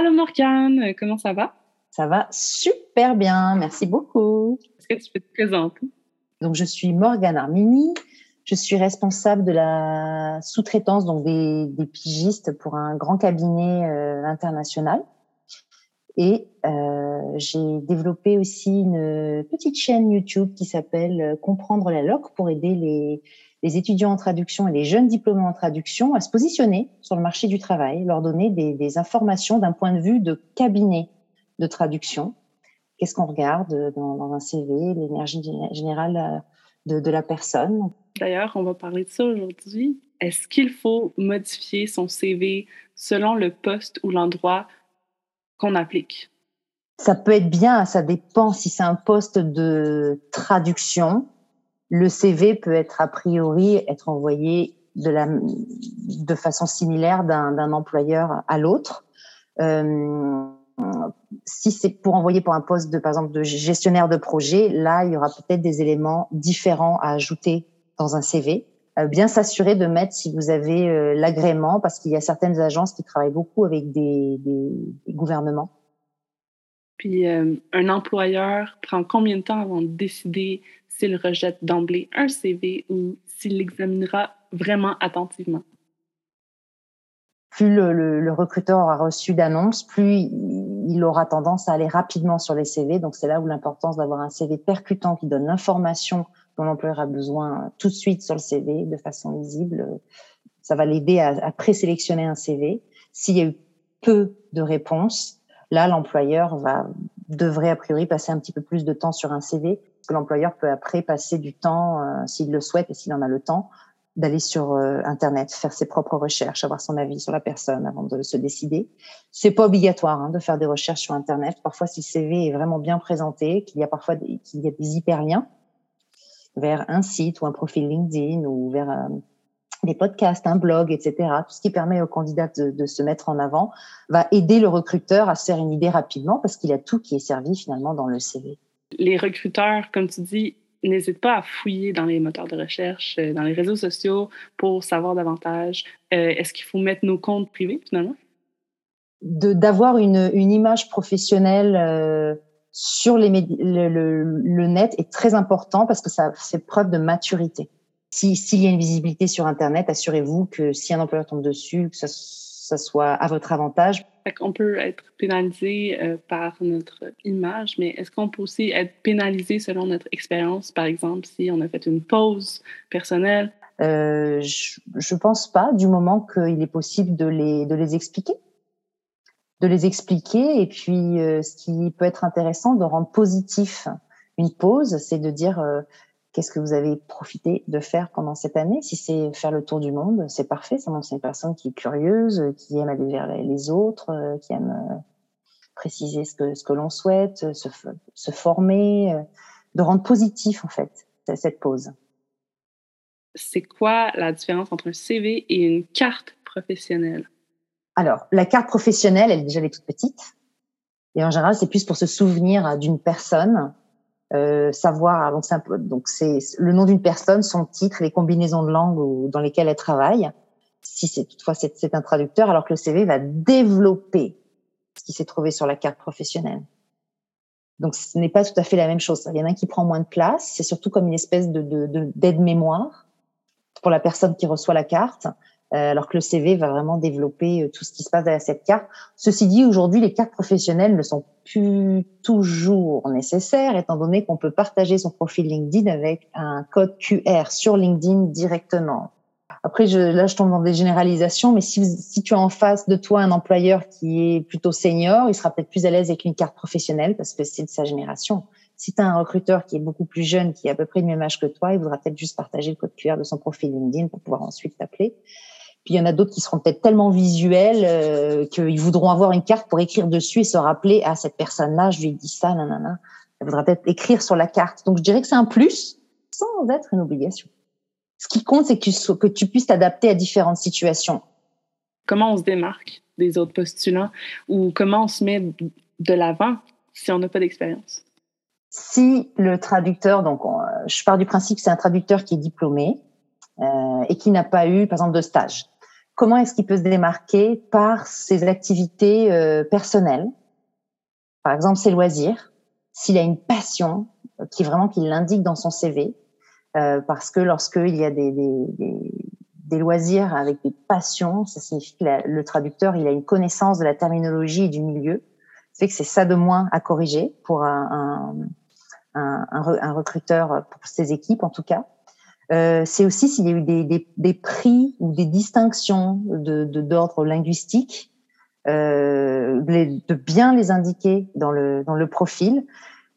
Allô Morgane, comment ça va? Ça va super bien, merci beaucoup. Est-ce que tu peux te présenter? Donc, je suis Morgane Armini. Je suis responsable de la sous-traitance, donc des, des, pigistes pour un grand cabinet euh, international. Et euh, j'ai développé aussi une petite chaîne YouTube qui s'appelle Comprendre la LOC pour aider les, les étudiants en traduction et les jeunes diplômés en traduction à se positionner sur le marché du travail, leur donner des, des informations d'un point de vue de cabinet de traduction. Qu'est-ce qu'on regarde dans, dans, un CV, l'énergie générale de, de la personne? D'ailleurs, on va parler de ça aujourd'hui. Est-ce qu'il faut modifier son CV selon le poste ou l'endroit qu'on applique? Ça peut être bien, ça dépend si c'est un poste de traduction le CV peut être a priori être envoyé de, la, de façon similaire d'un employeur à l'autre. Euh, si c'est pour envoyer pour un poste de, par exemple, de gestionnaire de projet, là, il y aura peut-être des éléments différents à ajouter dans un CV. Euh, bien s'assurer de mettre si vous avez euh, l'agrément, parce qu'il y a certaines agences qui travaillent beaucoup avec des, des, des gouvernements. Puis, euh, un employeur prend combien de temps avant de décider s'il rejette d'emblée un CV ou s'il l'examinera vraiment attentivement. Plus le, recruteur aura reçu d'annonces, plus il aura tendance à aller rapidement sur les CV. Donc c'est là où l'importance d'avoir un CV percutant qui donne l'information dont l'employeur a besoin tout de suite sur le CV de façon lisible. Ça va l'aider à, à présélectionner un CV. S'il y a eu peu de réponses, là l'employeur va devrait a priori passer un petit peu plus de temps sur un CV l'employeur peut après passer du temps, euh, s'il le souhaite et s'il en a le temps, d'aller sur euh, Internet, faire ses propres recherches, avoir son avis sur la personne avant de se décider. C'est pas obligatoire hein, de faire des recherches sur Internet. Parfois, si le CV est vraiment bien présenté, qu'il y a parfois des, qu'il y a des hyperliens vers un site ou un profil LinkedIn ou vers euh, des podcasts, un blog, etc. Tout ce qui permet au candidat de, de, se mettre en avant va aider le recruteur à se faire une idée rapidement parce qu'il a tout qui est servi finalement dans le CV les recruteurs, comme tu dis, n'hésitent pas à fouiller dans les moteurs de recherche, euh, dans les réseaux sociaux pour savoir davantage. Euh, est-ce qu'il faut mettre nos comptes privés finalement? D'avoir une, une, image professionnelle euh, sur le, net est très important parce que ça fait preuve de maturité. S'il y a une visibilité sur Internet, assurez-vous que si un employeur tombe dessus, que ça soit à votre avantage. On peut être pénalisé euh, par notre image, mais est-ce qu'on peut aussi être pénalisé selon notre expérience, par exemple, si on a fait une pause personnelle? Euh, je ne pense pas, du moment qu'il est possible de les, de les expliquer. De les expliquer, et puis euh, ce qui peut être intéressant, de rendre positif une pause, c'est de dire Qu'est-ce que vous avez profité de faire pendant cette année? Si c'est faire le tour du monde, c'est parfait. Ça montre c'est une personne qui est curieuse, qui aime aller vers les autres, euh, qui aime euh, préciser ce que, ce que l'on souhaite, se, se former, euh, de rendre positif en fait cette pause. C'est quoi la différence entre un CV et une carte professionnelle? Alors, la carte professionnelle, elle déjà elle est toute petite. Et en général, c'est plus pour se souvenir d'une personne euh, savoir donc c'est donc c'est le nom d'une personne, son titre, les combinaisons de langues dans lesquelles elle travaille. Si c'est toutefois c'est un traducteur, alors que le CV va développer ce qui s'est trouvé sur la carte professionnelle. Donc ce n'est pas tout à fait la même chose. Il y en a un qui prend moins de place. C'est surtout comme une espèce de d'aide-mémoire pour la personne qui reçoit la carte. Euh, alors que le CV va vraiment développer euh, tout ce qui se passe derrière cette carte. Ceci dit, aujourd'hui, les cartes professionnelles ne sont plus toujours nécessaires, étant donné qu'on peut partager son profil LinkedIn avec un code QR sur LinkedIn directement. Après, je, là, je tombe dans des généralisations, mais si, si tu as en face de toi un employeur qui est plutôt senior, il sera peut-être plus à l'aise avec une carte professionnelle parce que c'est de sa génération. Si tu as un recruteur qui est beaucoup plus jeune, qui est à peu près du même âge que toi, il voudra peut-être juste partager le code QR de son profil LinkedIn pour pouvoir ensuite t'appeler. Puis il y en a d'autres qui seront peut-être tellement visuels euh, qu'ils voudront avoir une carte pour écrire dessus et se rappeler à ah, cette personne-là, je lui ai dit ça, nanana. Elle voudra peut-être écrire sur la carte. Donc je dirais que c'est un plus sans être une obligation. Ce qui compte, c'est que tu, que tu puisses t'adapter à différentes situations. Comment on se démarque des autres postulants ou comment on se met de l'avant si on n'a pas d'expérience? Si le traducteur, donc je pars du principe que c'est un traducteur qui est diplômé euh, et qui n'a pas eu, par exemple, de stage comment est-ce qu'il peut se démarquer par ses activités euh, personnelles, par exemple ses loisirs, s'il a une passion euh, qui vraiment qu'il l'indique dans son CV, euh, parce que lorsqu'il y a des, loisirs avec des passions, ça signifie que le traducteur il a une connaissance de la terminologie et du milieu. C'est que c'est ça de moins à corriger pour un recruteur pour ses équipes en tout cas. Euh, c'est aussi s'il y a eu des, des, des, prix ou des distinctions de d'ordre linguistique, euh, de bien les indiquer dans le dans le profil.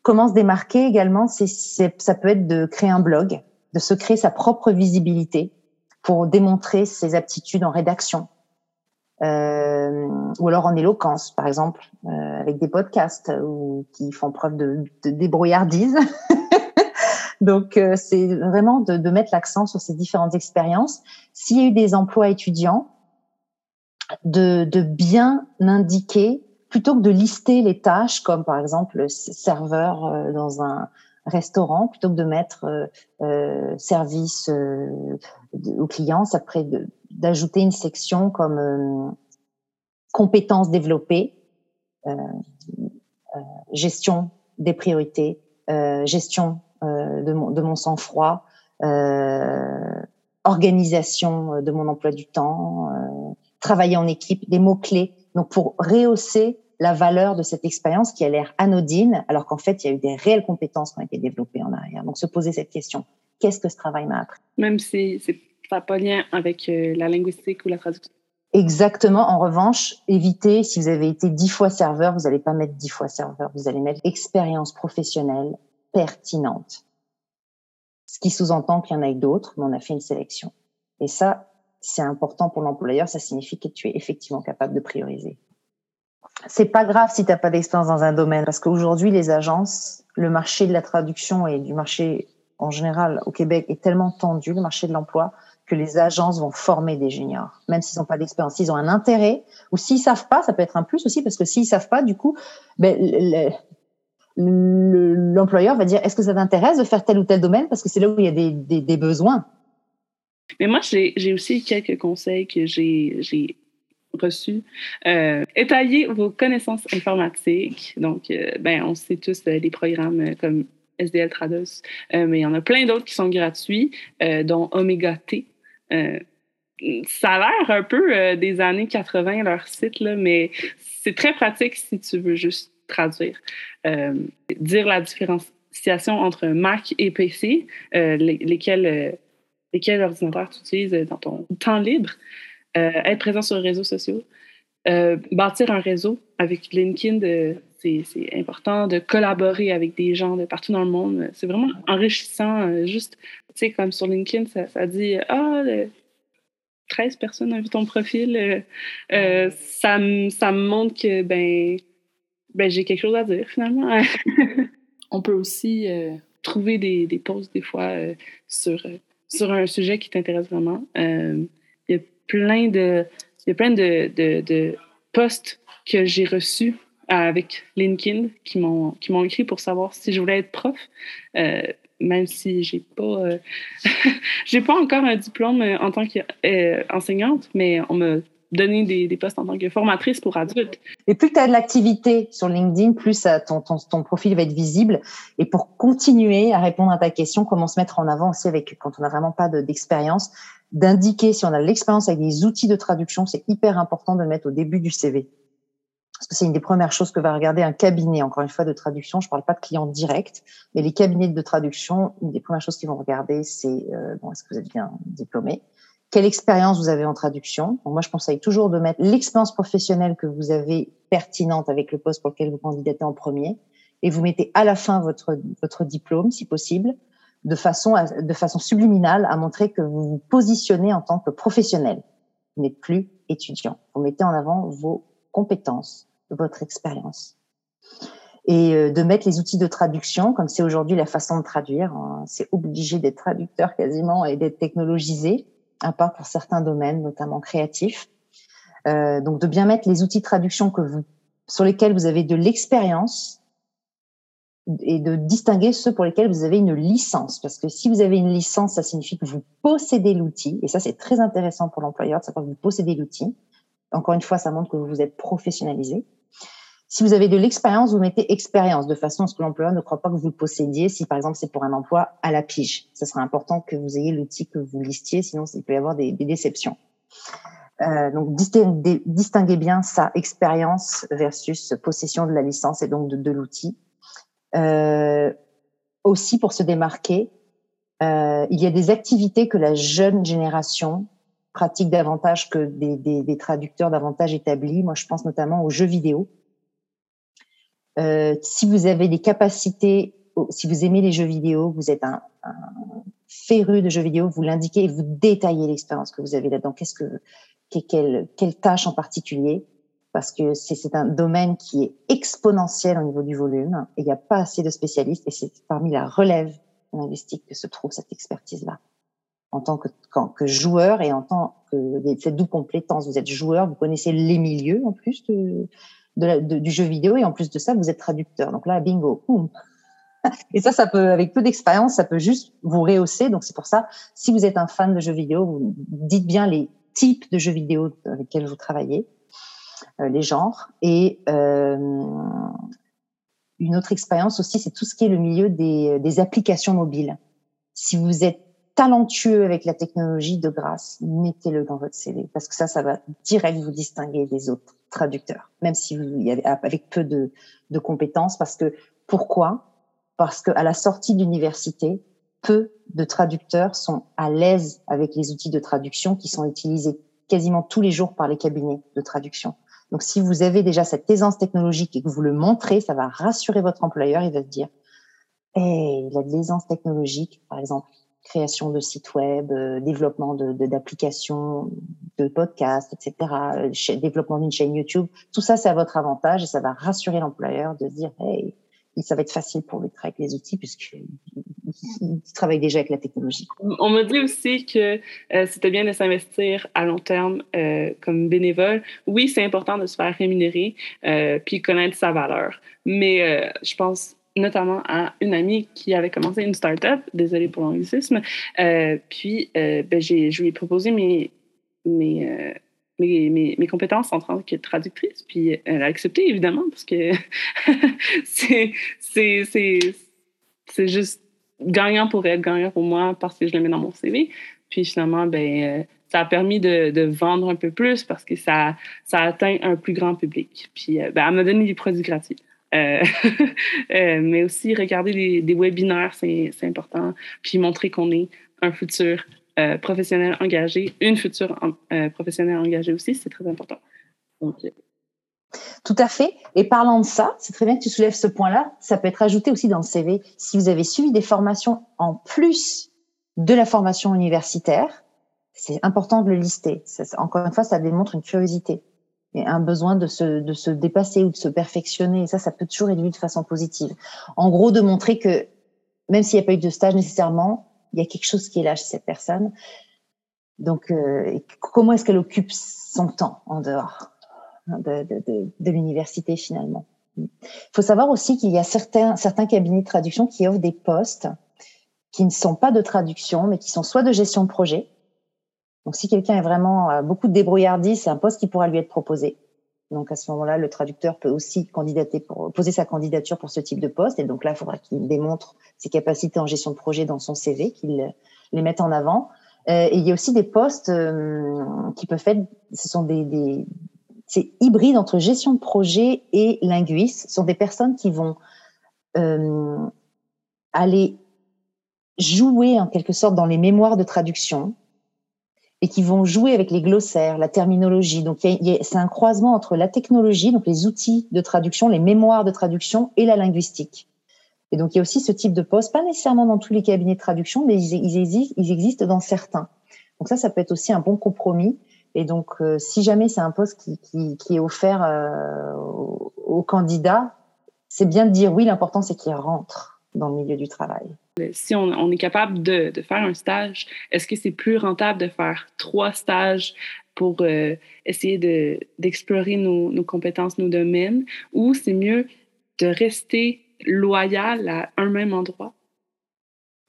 Comment se démarquer également, c'est ça peut être de créer un blog, de se créer sa propre visibilité pour démontrer ses aptitudes en rédaction, euh, ou alors en éloquence, par exemple, euh, avec des podcasts ou qui font preuve de, de débrouillardise. Donc, euh, c'est vraiment de, de mettre l'accent sur ces différentes expériences. S'il y a eu des emplois étudiants, de, de bien indiquer, plutôt que de lister les tâches, comme par exemple serveur euh, dans un restaurant, plutôt que de mettre euh, euh service euh, aux clients, ça pourrait d'ajouter une section comme compétences développées, gestion des priorités, gestion euh, de mon, de mon sang-froid, euh, organisation de mon emploi du temps, euh, travailler en équipe, des mots-clés. Donc pour rehausser la valeur de cette expérience qui a l'air anodine, alors qu'en fait, il y a eu des réelles compétences qui ont été développées en arrière. Donc se poser cette question, qu'est-ce que ce travail m'a appris? Même si c'est pas pas lien avec la linguistique ou la traduction. Exactement. En revanche, évitez, si vous avez été dix fois serveur, vous n'allez pas mettre dix fois serveur, vous allez mettre expérience professionnelle pertinente. Ce qui sous-entend qu'il y en a d'autres, mais on a fait une sélection. Et ça, c'est important pour l'employeur. Ça signifie que tu es effectivement capable de prioriser. C'est pas grave si tu n'as pas d'expérience dans un domaine, parce qu'aujourd'hui, les agences, le marché de la traduction et du marché en général au Québec est tellement tendu, le marché de l'emploi, que les agences vont former des juniors, même s'ils n'ont pas d'expérience. S'ils ont un intérêt, ou s'ils savent pas, ça peut être un plus aussi, parce que s'ils savent pas, du coup, ben, l'employeur va dire est-ce que ça t'intéresse de faire tel ou tel domaine? Parce que c'est là où il y a des, besoins. Mais moi, j'ai aussi quelques conseils que j'ai reçus. Euh, étayer vos connaissances informatiques. Donc, euh, ben, on sait tous euh, des programmes euh, comme SDL Trados, mais il y en a plein d'autres qui sont gratuits, dont Omega T. ça a l'air un peu des années 80, leur site, là, mais c'est très pratique si tu veux juste traduire. Euh, dire la différenciation entre Mac et PC, euh, lesquels, euh, lesquels ordinateurs tu utilises dans ton temps libre, être présent sur les réseaux sociaux, bâtir un réseau avec LinkedIn, c'est important de collaborer avec des gens de partout dans le monde. C'est vraiment enrichissant. juste, tu sais, comme sur LinkedIn, ça, dit Ah, 13 personnes ont vu ton profil. ça, ça me montre que, ben, ben, j'ai quelque chose à dire finalement. On peut aussi euh, trouver des, des posts des fois euh, sur, euh, sur un sujet qui t'intéresse vraiment. Il y a plein de, y a plein de, de, de posts que j'ai reçus avec LinkedIn qui m'ont qui m'ont écrit pour savoir si je voulais être prof. même si j'ai pas j'ai pas encore un diplôme en tant qu'enseignante, mais on me donner des, postes en tant que formatrice pour adultes. Et plus tu as de l'activité sur LinkedIn, plus ton, ton, profil va être visible. Et pour continuer à répondre à ta question, comment se mettre en avant aussi avec quand on n'a vraiment pas d'expérience, d'indiquer si on a l'expérience avec des outils de traduction, c'est hyper important de le mettre au début du CV. Parce que c'est une des premières choses que va regarder un cabinet, encore une fois, de traduction. Je parle pas de clients directs, mais les cabinets de traduction, une des premières choses qu'ils vont regarder, c'est euh, bon, est-ce que vous êtes bien diplômé? Quelle expérience vous avez en traduction. moi, je conseille toujours de mettre l'expérience professionnelle que vous avez pertinente avec le poste pour lequel vous candidatez en premier, et vous mettez à la fin votre votre diplôme, si possible, de façon à, de façon subliminale à montrer que vous vous positionnez en tant que professionnel. Vous n'êtes plus étudiant. Vous mettez en avant vos compétences, votre expérience et euh, de mettre les outils de traduction, comme c'est aujourd'hui la façon de traduire. Hein. C'est obligé d'être traducteur quasiment et d'être technologisé à part pour certains domaines, notamment créatifs. Euh, donc de bien mettre les outils de traduction que vous, sur lesquels vous avez de l'expérience et de distinguer ceux pour lesquels vous avez une licence. Parce que si vous avez une licence, ça signifie que vous possédez l'outil. Et ça, c'est très intéressant pour l'employeur de savoir que vous possédez l'outil. Encore une fois, ça montre que vous êtes professionnalisé. Si vous avez de l'expérience, vous mettez expérience de façon à ce que l'employeur ne croit pas que vous le possédiez. Si par exemple c'est pour un emploi à la pige, ce sera important que vous ayez l'outil que vous listiez, sinon il peut y avoir des, déceptions. Euh, donc distinguez, bien sa expérience versus possession de la licence et donc de, l'outil. Euh, aussi pour se démarquer, euh, il y a des activités que la jeune génération pratique davantage que des traducteurs davantage établis. Moi, je pense notamment aux jeux vidéo. Euh, si vous avez des capacités, si vous aimez les jeux vidéo, vous êtes un, un féru de jeux vidéo, vous l'indiquez et vous détaillez l'expérience que vous avez là-dedans. Qu'est-ce que, quelle, quelle tâche en particulier? Parce que c'est un domaine qui est exponentiel au niveau du volume et il n'y a pas assez de spécialistes et c'est parmi la relève linguistique que se trouve cette expertise-là. En tant que, que joueur et en tant que cette double compétence, vous êtes joueur, vous connaissez les milieux en plus de, de, du jeu vidéo et en plus de ça, vous êtes traducteur. Donc là, bingo, boum. Et ça, ça peut, avec peu d'expérience, ça peut juste vous rehausser. Donc c'est pour ça, si vous êtes un fan de jeux vidéo, vous dites bien les types de jeux vidéo avec lesquels vous travaillez, euh, les genres. Et euh, une autre expérience aussi, c'est tout ce qui est le milieu des, des applications mobiles. Si vous êtes talentueux avec la technologie, de grâce, mettez-le dans votre CV parce que ça, ça va direct vous distinguer des autres traducteurs, même si vous avez avec peu de, de compétences. Parce que pourquoi? Parce que à la sortie d'université, peu de traducteurs sont à l'aise avec les outils de traduction qui sont utilisés quasiment tous les jours par les cabinets de traduction. Donc, si vous avez déjà cette aisance technologique et que vous le montrez, ça va rassurer votre employeur. Il va se dire, hey, il a de l'aisance technologique, par exemple création de sites web, euh, développement d'applications, de, de, podcasts, etc., euh, développement d'une chaîne YouTube. Tout ça, c'est à votre avantage et ça va rassurer l'employeur de dire, hey, ça va être facile pour lui de travailler avec les outils puisqu'il travaille déjà avec la technologie. On me dit aussi que euh, c'était bien de s'investir à long terme euh, comme bénévole. Oui, c'est important de se faire rémunérer euh, puis connaître sa valeur. Mais euh, je pense notamment à une amie qui avait commencé une start-up, désolée pour l'anglicisme, euh, puis euh, ben, je lui ai proposé mes, mes, euh, mes, mes, mes, compétences en tant que traductrice, puis elle a accepté évidemment parce que c'est juste gagnant pour elle, gagnant pour moi parce que je le mets dans mon CV. Puis finalement, ben, ça a permis de, de, vendre un peu plus parce que ça, ça atteint un plus grand public. Puis ben, elle m'a donné des produits gratuits. Euh, euh, mais aussi regarder des, webinaires, c'est important. Puis montrer qu'on est un futur euh, professionnel engagé, une future professionnelle engagée aussi, c'est très important. Tout à fait. Et parlant de ça, c'est très bien que tu soulèves ce point-là. Ça peut être ajouté aussi dans le CV. Si vous avez suivi des formations en plus de la formation universitaire, c'est important de le lister. Encore une fois, ça démontre une curiosité un besoin de se, de se dépasser ou de se perfectionner. Et ça, ça peut toujours être vu de façon positive. En gros, de montrer que même s'il n'y a pas eu de stage nécessairement, il y a quelque chose qui est là chez cette personne. Donc, euh, comment est-ce qu'elle occupe son temps en dehors de, de, de, de l'université finalement? Il faut savoir aussi qu'il y a certains, certains cabinets de traduction qui offrent des postes qui ne sont pas de traduction, mais qui sont soit de gestion de projet, donc, si quelqu'un est vraiment euh, beaucoup de débrouillardise, c'est un poste qui pourra lui être proposé. Donc, à ce moment-là, le traducteur peut aussi candidater pour poser sa candidature pour ce type de poste. Et donc là, il faudra qu'il démontre ses capacités en gestion de projet dans son CV, qu'il les mette en avant. Euh, et il y a aussi des postes euh, qui peuvent être, ce sont des, des c'est hybride entre gestion de projet et linguiste. Ce sont des personnes qui vont euh, aller jouer en quelque sorte dans les mémoires de traduction, et qui vont jouer avec les glossaires, la terminologie. Donc, c'est un croisement entre la technologie, donc les outils de traduction, les mémoires de traduction et la linguistique. Et donc, il y a aussi ce type de poste, pas nécessairement dans tous les cabinets de traduction, mais ils, existent, ils existent dans certains. Donc ça, ça peut être aussi un bon compromis. Et donc, euh, si jamais c'est un poste qui, qui, qui est offert euh, aux, aux candidats, c'est bien de dire oui, l'important c'est qu'il rentre dans le milieu du travail. Si on, on est capable de, de, faire un stage, est-ce que c'est plus rentable de faire trois stages pour euh, essayer d'explorer nos, nos, compétences, nos domaines, ou c'est mieux de rester loyal à un même endroit?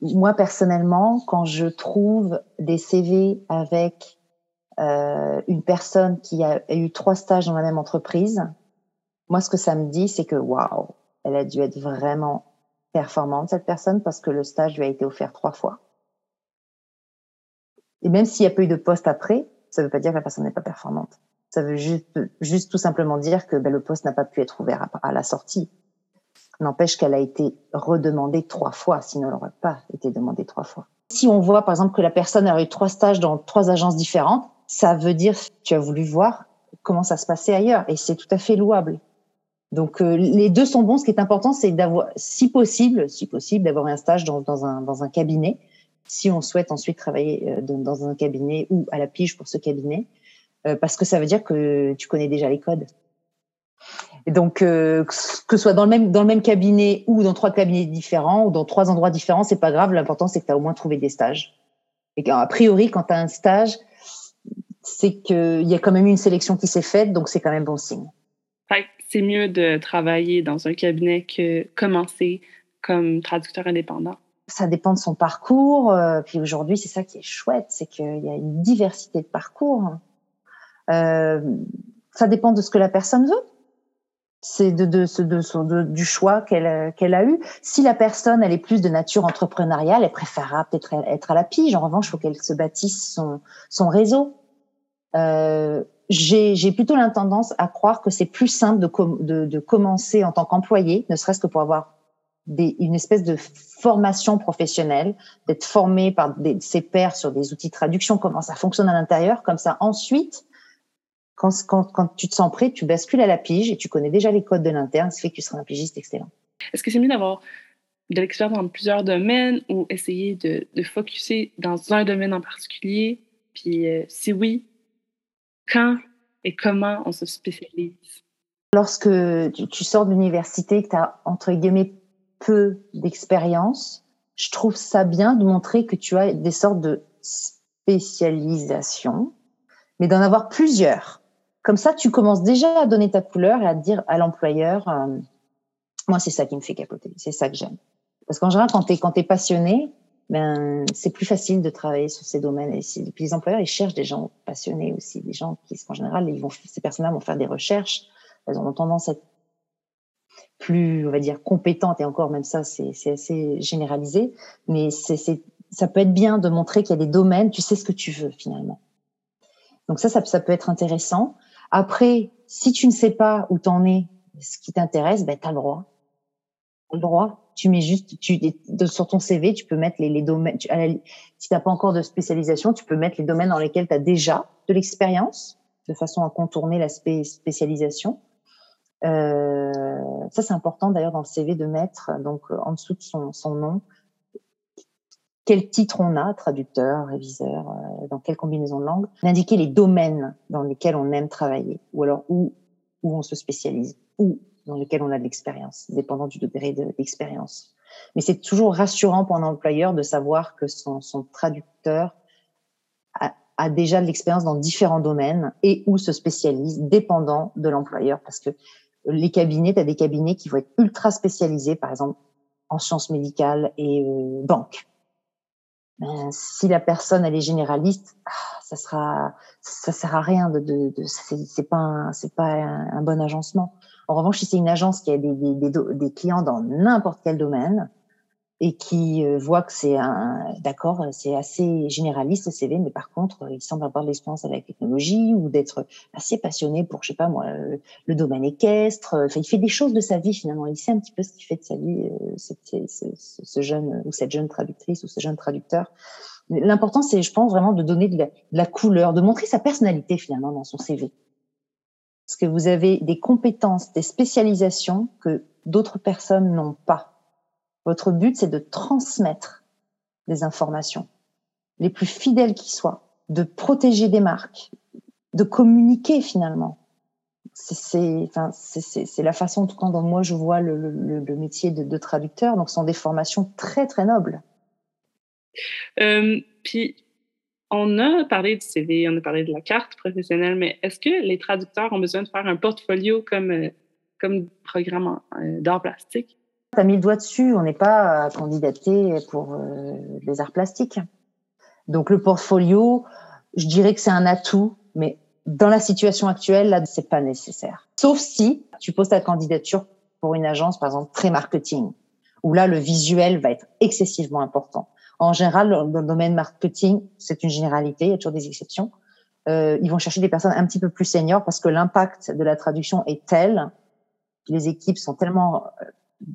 Moi, personnellement, quand je trouve des CV avec euh, une personne qui a, eu trois stages dans la même entreprise, moi, ce que ça me dit, c'est que waouh, elle a dû être vraiment performante, cette personne, parce que le stage lui a été offert trois fois. Et même s'il n'y a pas eu de poste après, ça ne veut pas dire que la personne n'est pas performante. Ça veut juste, tout simplement dire que ben, le poste n'a pas pu être ouvert à, la sortie. N'empêche qu'elle a été redemandée trois fois, sinon elle n'aurait pas été demandée trois fois. Si on voit par exemple que la personne a eu trois stages dans trois agences différentes, ça veut dire que tu as voulu voir comment ça se passait ailleurs et c'est tout à fait louable. Donc euh, les deux sont bons. Ce qui est important, c'est d'avoir, si possible, si possible, d'avoir un stage dans, dans, un, dans un cabinet. Si on souhaite ensuite travailler euh, dans, un cabinet ou à la pige pour ce cabinet, euh, parce que ça veut dire que tu connais déjà les codes. Donc que ce soit dans le même dans le même cabinet ou dans trois cabinets différents ou dans trois endroits différents, c'est pas grave. L'important c'est que tu as au moins trouvé des stages. Et a priori, quand tu as un stage, c'est qu'il y a quand même une sélection qui s'est faite, donc c'est quand même bon signe c'est mieux de travailler dans un cabinet que commencer comme traducteur indépendant? Ça dépend de son parcours. Euh, puis aujourd'hui, c'est ça qui est chouette, c'est qu'il y a une diversité de parcours. Euh, ça dépend de ce que la personne veut. C'est de, de, du choix qu'elle qu'elle a eu. Si la personne, elle est plus de nature entrepreneuriale, elle préférera peut-être être à la pige. En revanche, il faut qu'elle se bâtisse son, son réseau. Euh, j'ai plutôt l'intendance à croire que c'est plus simple de, commencer en tant qu'employé, ne serait-ce que pour avoir une espèce de formation professionnelle, d'être formé par ses pairs sur des outils de traduction, comment ça fonctionne à l'intérieur, comme ça ensuite, quand, tu te sens prêt, tu bascules à la pige et tu connais déjà les codes de l'interne, ce qui fait que tu seras un pigiste excellent. Est-ce que c'est mieux d'avoir de l'expérience dans plusieurs domaines ou essayer de, de focuser dans un domaine en particulier? Puis euh, si oui, quand et comment on se spécialise? Lorsque tu, sors de l'université, que tu as, entre guillemets, peu d'expérience, je trouve ça bien de montrer que tu as des sortes de spécialisation, mais d'en avoir plusieurs. Comme ça, tu commences déjà à donner ta couleur et à dire à l'employeur, euh, moi, c'est ça qui me fait capoter, c'est ça que j'aime. Parce qu'en général, quand tu es passionné, ben, c'est plus facile de travailler sur ces domaines. Et puis les employeurs, ils cherchent des gens passionnés aussi, des gens qui, en général, ils vont, ces personnes-là vont faire des recherches. Elles ont tendance à être plus, on va dire, compétentes. Et encore, même ça, c'est assez généralisé. Mais c'est ça peut être bien de montrer qu'il y a des domaines, tu sais ce que tu veux finalement. Donc ça, ça, peut être intéressant. Après, si tu ne sais pas où t'en es, ce qui t'intéresse, ben, tu as le droit. le droit tu mets juste, tu, sur ton CV, tu peux mettre les, les domaines. Tu, si tu n'as pas encore de spécialisation, tu peux mettre les domaines dans lesquels tu as déjà de l'expérience, de façon à contourner l'aspect spécialisation. Euh, ça, c'est important d'ailleurs dans le CV de mettre, donc en dessous de son, nom, quel titre on a, traducteur, réviseur, euh, dans quelle combinaison de langues, d'indiquer les domaines dans lesquels on aime travailler, ou alors où, où on se spécialise, où dans lesquels on a de l'expérience, dépendant du degré d'expérience. Mais c'est toujours rassurant pour un employeur de savoir que son, son traducteur a, déjà de l'expérience dans différents domaines et où se spécialise, dépendant de l'employeur. Parce que les cabinets, tu as des cabinets qui vont être ultra spécialisés, par exemple en sciences médicales et euh, banque. Ben, si la personne elle est généraliste, ah, ça sera, ça sert à rien de, de, c'est pas, un, bon agencement. En revanche, si c'est une agence qui a des, clients dans n'importe quel domaine et qui euh, voit que c'est un, d'accord, c'est assez généraliste le CV, mais par contre, il semble avoir de l'expérience avec la technologie ou d'être assez passionné pour, je sais pas moi, euh, le domaine équestre. Enfin, il fait des choses de sa vie finalement. Il sait un petit peu ce qu'il fait de sa vie, euh, ce jeune ou cette jeune traductrice ou ce jeune traducteur. L'important, c'est, je pense, vraiment de donner de la, couleur, de montrer sa personnalité finalement dans son CV. Parce que vous avez des compétences, des spécialisations que d'autres personnes n'ont pas. Votre but, c'est de transmettre des informations, les plus fidèles qui soient, de protéger des marques, de communiquer finalement. C'est la façon, en tout cas, dont moi je vois le, le, le métier de, de traducteur. Donc, ce sont des formations très, très nobles. Euh, puis, on a parlé du CV, on a parlé de la carte professionnelle, mais est-ce que les traducteurs ont besoin de faire un portfolio comme, euh, comme programme euh, d'art plastique? Tu as mis le doigt dessus, on n'est pas candidaté pour les arts plastiques. Donc le portfolio, je dirais que c'est un atout, mais dans la situation actuelle, là, c'est pas nécessaire. Sauf si tu poses ta candidature pour une agence, par exemple, très marketing, où là, le visuel va être excessivement important. En général, dans le domaine marketing, c'est une généralité, il y a toujours des exceptions. Euh, ils vont chercher des personnes un petit peu plus seniors parce que l'impact de la traduction est tel, les équipes sont tellement euh,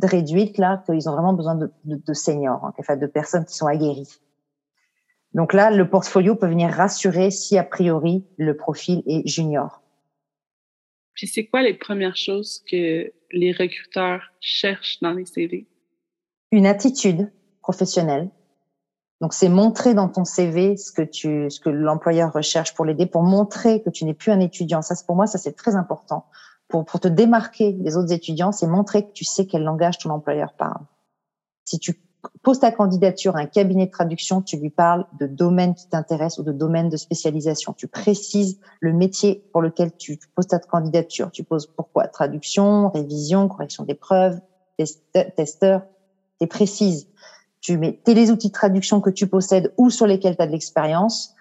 réduites là qu'ils ont vraiment besoin de, de, de seniors, en fait, de personnes qui sont aguerries. Donc là, le portfolio peut venir rassurer si a priori le profil est junior. Puis c'est quoi les premières choses que les recruteurs cherchent dans les CV? Une attitude professionnelle. Donc c'est montrer dans ton CV ce que tu, ce que l'employeur recherche pour l'aider, pour montrer que tu n'es plus un étudiant. Ça, pour moi, ça c'est très important. Pour, pour te démarquer des autres étudiants, c'est montrer que tu sais quel langage ton employeur parle. Si tu pose ta candidature à un cabinet de traduction, tu lui parles de domaine qui t'intéresse ou de domaine de spécialisation. Tu précises le métier pour lequel tu poses ta candidature. Tu poses pourquoi? Traduction, révision, correction des preuves, testeur. Tu précises. Tu mets les outils de traduction que tu possèdes ou sur lesquels tu as de l'expérience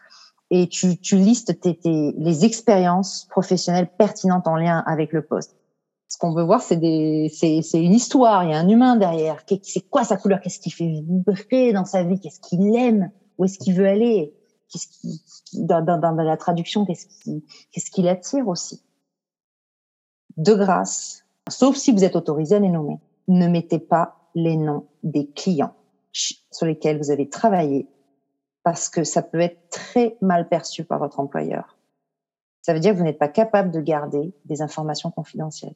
et tu, tu listes tes, tes, les expériences professionnelles pertinentes en lien avec le poste. Ce qu'on veut voir, c'est, c'est une histoire. Il y a un humain derrière. C'est quoi sa couleur? Qu'est-ce qui fait vibrer dans sa vie? Qu'est-ce qu'il aime? Où est-ce qu'il veut aller? Qu'est-ce qui, dans, dans, dans la traduction, qu'est-ce qui, qu'est-ce qui l'attire aussi? De grâce, sauf si vous êtes autorisé à les nommer, ne mettez pas les noms des clients sur lesquels vous avez travaillé, parce que ça peut être très mal perçu par votre employeur. Ça veut dire que vous n'êtes pas capable de garder des informations confidentielles.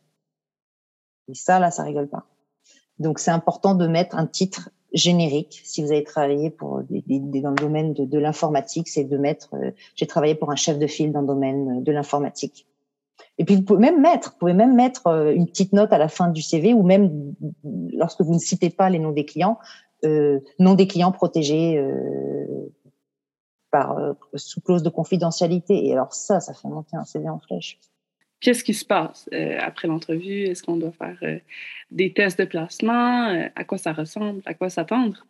Et ça, là, ça rigole pas. Donc, c'est important de mettre un titre générique. Si vous avez travaillé pour des, dans le domaine de, l'informatique, c'est de mettre. Euh, j'ai travaillé pour un chef de file dans le domaine de l'informatique. Et puis vous pouvez même mettre, vous pouvez même mettre euh, une petite note à la fin du CV ou même lorsque vous ne citez pas les noms des clients, euh, noms des clients protégés euh, par euh, sous clause de confidentialité. Et alors ça, ça fait monter un CV en flèche qu'est-ce qui se passe après l'entrevue? Est-ce qu'on doit faire des tests de placement? À quoi ça ressemble? À quoi s'attendre?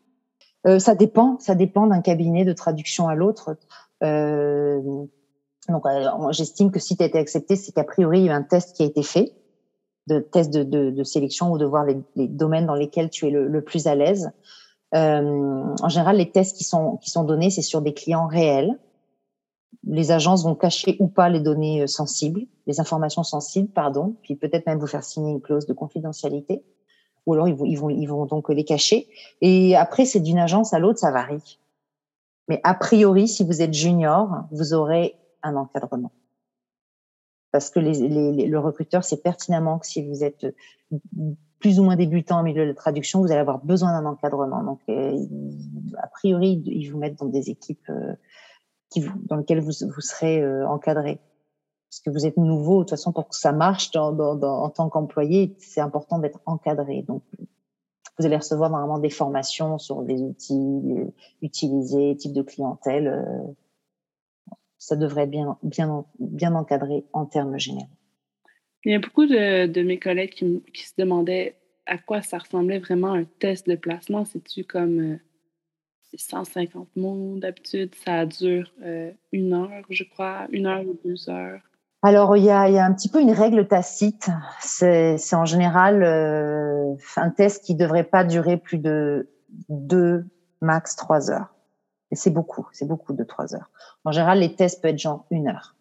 ça dépend. Ça dépend d'un cabinet de traduction à l'autre. donc, j'estime que si tu as été accepté, c'est qu'a priori, il y a un test qui a été fait, de test de, de, de sélection ou de voir les, les, domaines dans lesquels tu es le, le plus à l'aise. en général, les tests qui sont, qui sont donnés, c'est sur des clients réels les agences vont cacher ou pas les données euh, sensibles, les informations sensibles, pardon, puis peut-être même vous faire signer une clause de confidentialité, ou alors ils vont, ils vont, ils vont donc les cacher. Et après, c'est d'une agence à l'autre, ça varie. Mais a priori, si vous êtes junior, vous aurez un encadrement. Parce que les, les, le recruteur sait pertinemment que si vous êtes plus ou moins débutant en milieu de la traduction, vous allez avoir besoin d'un encadrement. Donc, euh, a priori, ils vous mettent dans des équipes euh, dans lequel vous, vous serez euh, encadré. Parce que vous êtes nouveau, de toute façon, pour que ça marche dans, dans, dans, en tant qu'employé, c'est important d'être encadré. Donc, vous allez recevoir normalement des formations sur les outils euh, utilisés, type de clientèle. Euh, ça devrait être bien, bien, bien encadré en termes généraux. Il y a beaucoup de, de mes collègues qui, qui, se demandaient à quoi ça ressemblait vraiment un test de placement. C'est-tu comme 150 mots d'habitude? Ça dure euh, une heure, je crois, une heure ou deux heures. Alors, il y a, y a un petit peu une règle tacite. C'est en général euh, un test qui ne devrait pas durer plus de deux, max trois heures. Et c'est beaucoup, c'est beaucoup de trois heures. En général, les tests peuvent être genre une heure.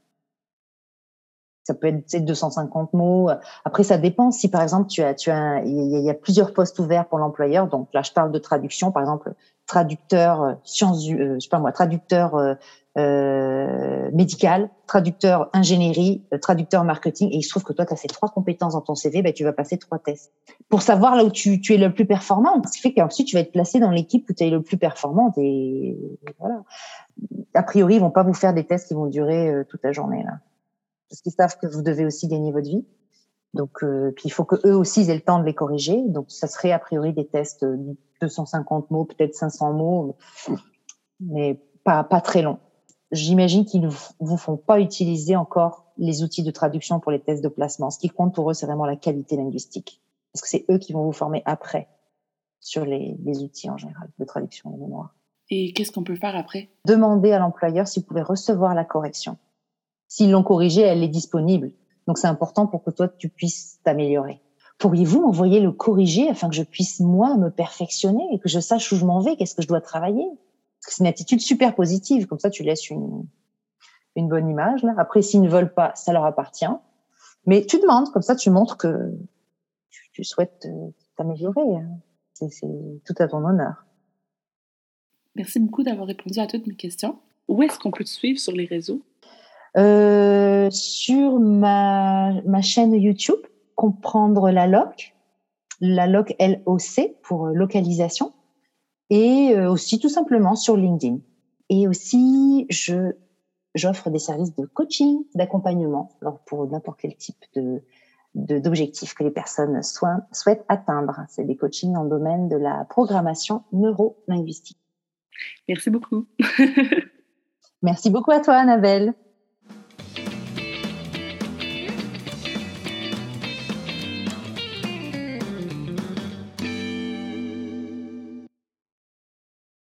Ça peut être 250 mots. Après, ça dépend. Si par exemple, tu as, tu as, il y, a plusieurs postes ouverts pour l'employeur. Donc là, je parle de traduction. Par exemple, traducteur euh, sciences, euh, je sais pas moi, traducteur euh, euh, médical, traducteur ingénierie, euh, traducteur marketing. Et il se trouve que toi, tu as ces trois compétences dans ton CV, ben, tu vas passer trois tests pour savoir là où tu, tu es le plus performant. Ce qui fait qu'ensuite, tu vas être placé dans l'équipe où tu es le plus performante. Et voilà. A priori, ils vont pas vous faire des tests qui vont durer toute la journée là parce qu'ils savent que vous devez aussi gagner votre vie. Donc, euh, puis il faut que eux aussi aient le temps de les corriger. Donc, ça serait a priori des tests de 250 mots, peut-être 500 mots, mais pas pas très longs. J'imagine qu'ils ne vous font pas utiliser encore les outils de traduction pour les tests de placement. Ce qui compte pour eux, c'est vraiment la qualité linguistique, parce que c'est eux qui vont vous former après sur les, les outils en général de traduction de mémoire. Et qu'est-ce qu'on peut faire après? Demander à l'employeur s'il pouvait recevoir la correction. S'ils l'ont corrigée, elle est disponible. Donc c'est important pour que toi, tu puisses t'améliorer. Pourriez-vous m'envoyer le corriger afin que je puisse, moi, me perfectionner et que je sache où je m'en vais, qu'est-ce que je dois travailler? C'est une attitude super positive. Comme ça, tu laisses une, une bonne image. Là. Après, s'ils ne veulent pas, ça leur appartient. Mais tu demandes, comme ça, tu montres que tu, tu souhaites euh, t'améliorer. C'est tout à ton honneur. Merci beaucoup d'avoir répondu à toutes mes questions. Où est-ce qu'on peut te suivre sur les réseaux? Euh, sur ma, ma chaîne YouTube, comprendre la LOC, la LOC LOC pour localisation, et euh, aussi tout simplement sur LinkedIn. Et aussi, je j'offre des services de coaching, d'accompagnement, pour n'importe quel type de d'objectifs que les personnes soient, souhaitent atteindre. C'est des coachings en domaine de la programmation neuro-linguistique. Merci beaucoup. Merci beaucoup à toi, Annabelle.